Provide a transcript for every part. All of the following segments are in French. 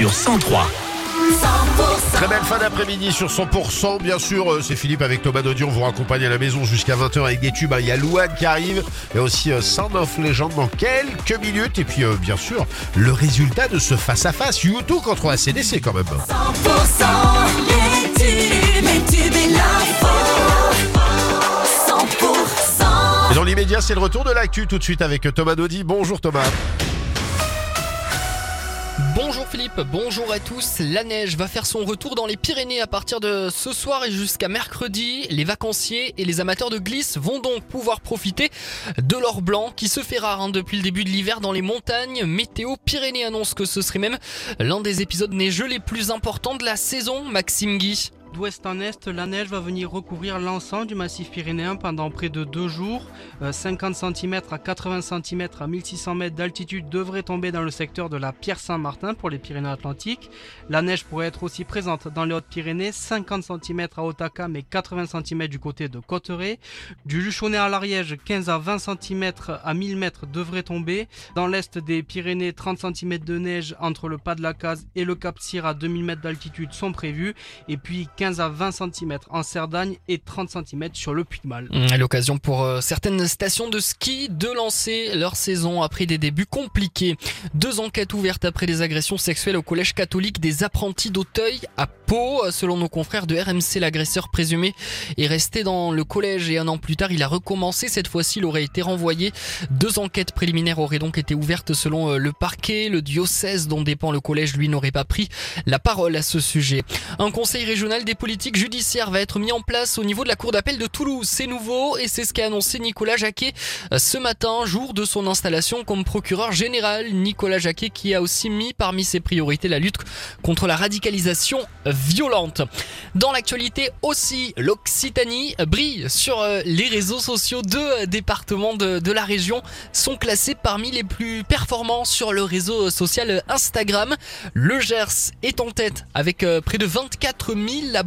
sur 103. Très belle fin d'après-midi sur 100%. Bien sûr, euh, c'est Philippe avec Thomas Dodion. On vous raccompagne à la maison jusqu'à 20h avec des tubes. Il y a Louane qui arrive. Il y a aussi euh, Sound of Legend dans quelques minutes. Et puis, euh, bien sûr, le résultat de ce face-à-face YouTube contre ACDC quand même. 100% les tubes, les tubes et l'info. 100% Et dans l'immédiat, c'est le retour de l'actu tout de suite avec Thomas Dodi. Bonjour Thomas. Bonjour Philippe, bonjour à tous. La neige va faire son retour dans les Pyrénées à partir de ce soir et jusqu'à mercredi. Les vacanciers et les amateurs de glisse vont donc pouvoir profiter de l'or blanc qui se fait rare hein, depuis le début de l'hiver dans les montagnes. Météo Pyrénées annonce que ce serait même l'un des épisodes neigeux les plus importants de la saison, Maxime Guy. D'ouest en est, la neige va venir recouvrir l'ensemble du massif pyrénéen pendant près de deux jours. Euh, 50 cm à 80 cm à 1600 mètres d'altitude devraient tomber dans le secteur de la Pierre-Saint-Martin pour les Pyrénées-Atlantiques. La neige pourrait être aussi présente dans les Hautes-Pyrénées, 50 cm à Otakam et 80 cm du côté de Cotteret. Du Luchonnet à l'Ariège, 15 à 20 cm à 1000 mètres devraient tomber. Dans l'est des Pyrénées, 30 cm de neige entre le pas de la case et le Cap Cyr à 2000 mètres d'altitude sont prévus. Et puis 15 à 20 cm en Cerdagne et 30 cm sur le Puy-de-Mal. À l'occasion pour euh, certaines stations de ski de lancer leur saison après des débuts compliqués. Deux enquêtes ouvertes après des agressions sexuelles au collège catholique des apprentis d'Auteuil à Pau. Selon nos confrères de RMC, l'agresseur présumé est resté dans le collège et un an plus tard, il a recommencé. Cette fois-ci, il aurait été renvoyé. Deux enquêtes préliminaires auraient donc été ouvertes selon euh, le parquet. Le diocèse dont dépend le collège, lui, n'aurait pas pris la parole à ce sujet. Un conseil régional des politiques judiciaires va être mis en place au niveau de la cour d'appel de Toulouse. C'est nouveau et c'est ce qu'a annoncé Nicolas Jacquet euh, ce matin, jour de son installation comme procureur général. Nicolas Jacquet qui a aussi mis parmi ses priorités la lutte contre la radicalisation violente. Dans l'actualité aussi, l'Occitanie brille sur euh, les réseaux sociaux. Deux euh, départements de, de la région sont classés parmi les plus performants sur le réseau social Instagram. Le Gers est en tête avec près de 24 000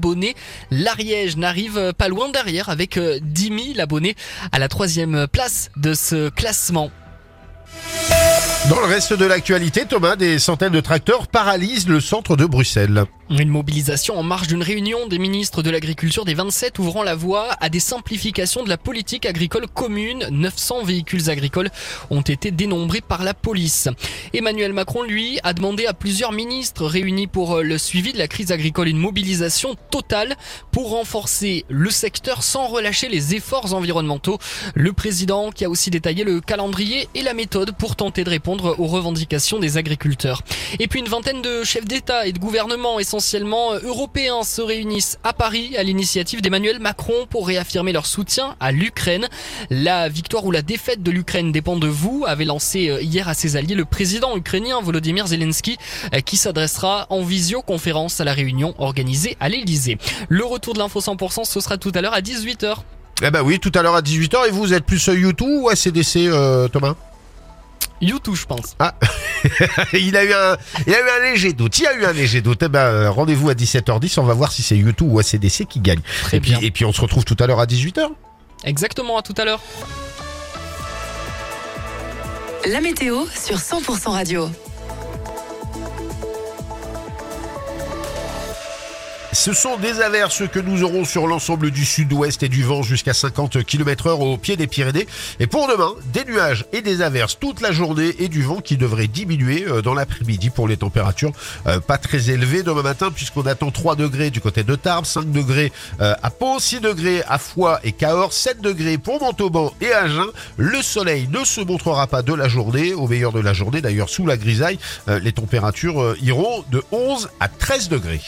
L'Ariège n'arrive pas loin derrière avec euh, 10 000 abonnés à la troisième place de ce classement. Dans le reste de l'actualité, Thomas, des centaines de tracteurs paralysent le centre de Bruxelles. Une mobilisation en marge d'une réunion des ministres de l'Agriculture des 27 ouvrant la voie à des simplifications de la politique agricole commune. 900 véhicules agricoles ont été dénombrés par la police. Emmanuel Macron, lui, a demandé à plusieurs ministres réunis pour euh, le suivi de la crise agricole une mobilisation totale pour renforcer le secteur sans relâcher les efforts environnementaux. Le président qui a aussi détaillé le calendrier et la méthode pour tenter de répondre aux revendications des agriculteurs. Et puis une vingtaine de chefs d'État et de gouvernement essentiellement européens se réunissent à Paris à l'initiative d'Emmanuel Macron pour réaffirmer leur soutien à l'Ukraine. La victoire ou la défaite de l'Ukraine dépend de vous, avait lancé euh, hier à ses alliés le président ukrainien Volodymyr Zelensky euh, qui s'adressera en visioconférence à la réunion organisée à l'Elysée. Le retour de l'info 100% ce sera tout à l'heure à 18h. Eh ben oui, tout à l'heure à 18h. Et vous êtes plus euh, YouTube ou ACDC, euh, Thomas? YouTube, je pense. Ah, il a eu un, il a eu un léger doute. Il y a eu un léger doute. Eh ben, euh, rendez-vous à 17h10. On va voir si c'est YouTube ou ACDC qui gagne. Très et puis, et puis on se retrouve tout à l'heure à 18h. Exactement, à tout à l'heure. La météo sur 100% radio. Ce sont des averses que nous aurons sur l'ensemble du sud-ouest et du vent jusqu'à 50 km heure au pied des Pyrénées. Et pour demain, des nuages et des averses toute la journée et du vent qui devrait diminuer euh, dans l'après-midi pour les températures euh, pas très élevées demain matin puisqu'on attend 3 degrés du côté de Tarbes, 5 degrés euh, à Pau, 6 degrés à Foix et Cahors, 7 degrés pour Montauban et Agen. Le soleil ne se montrera pas de la journée, au meilleur de la journée d'ailleurs sous la grisaille, les températures iront de 11 à 13 degrés.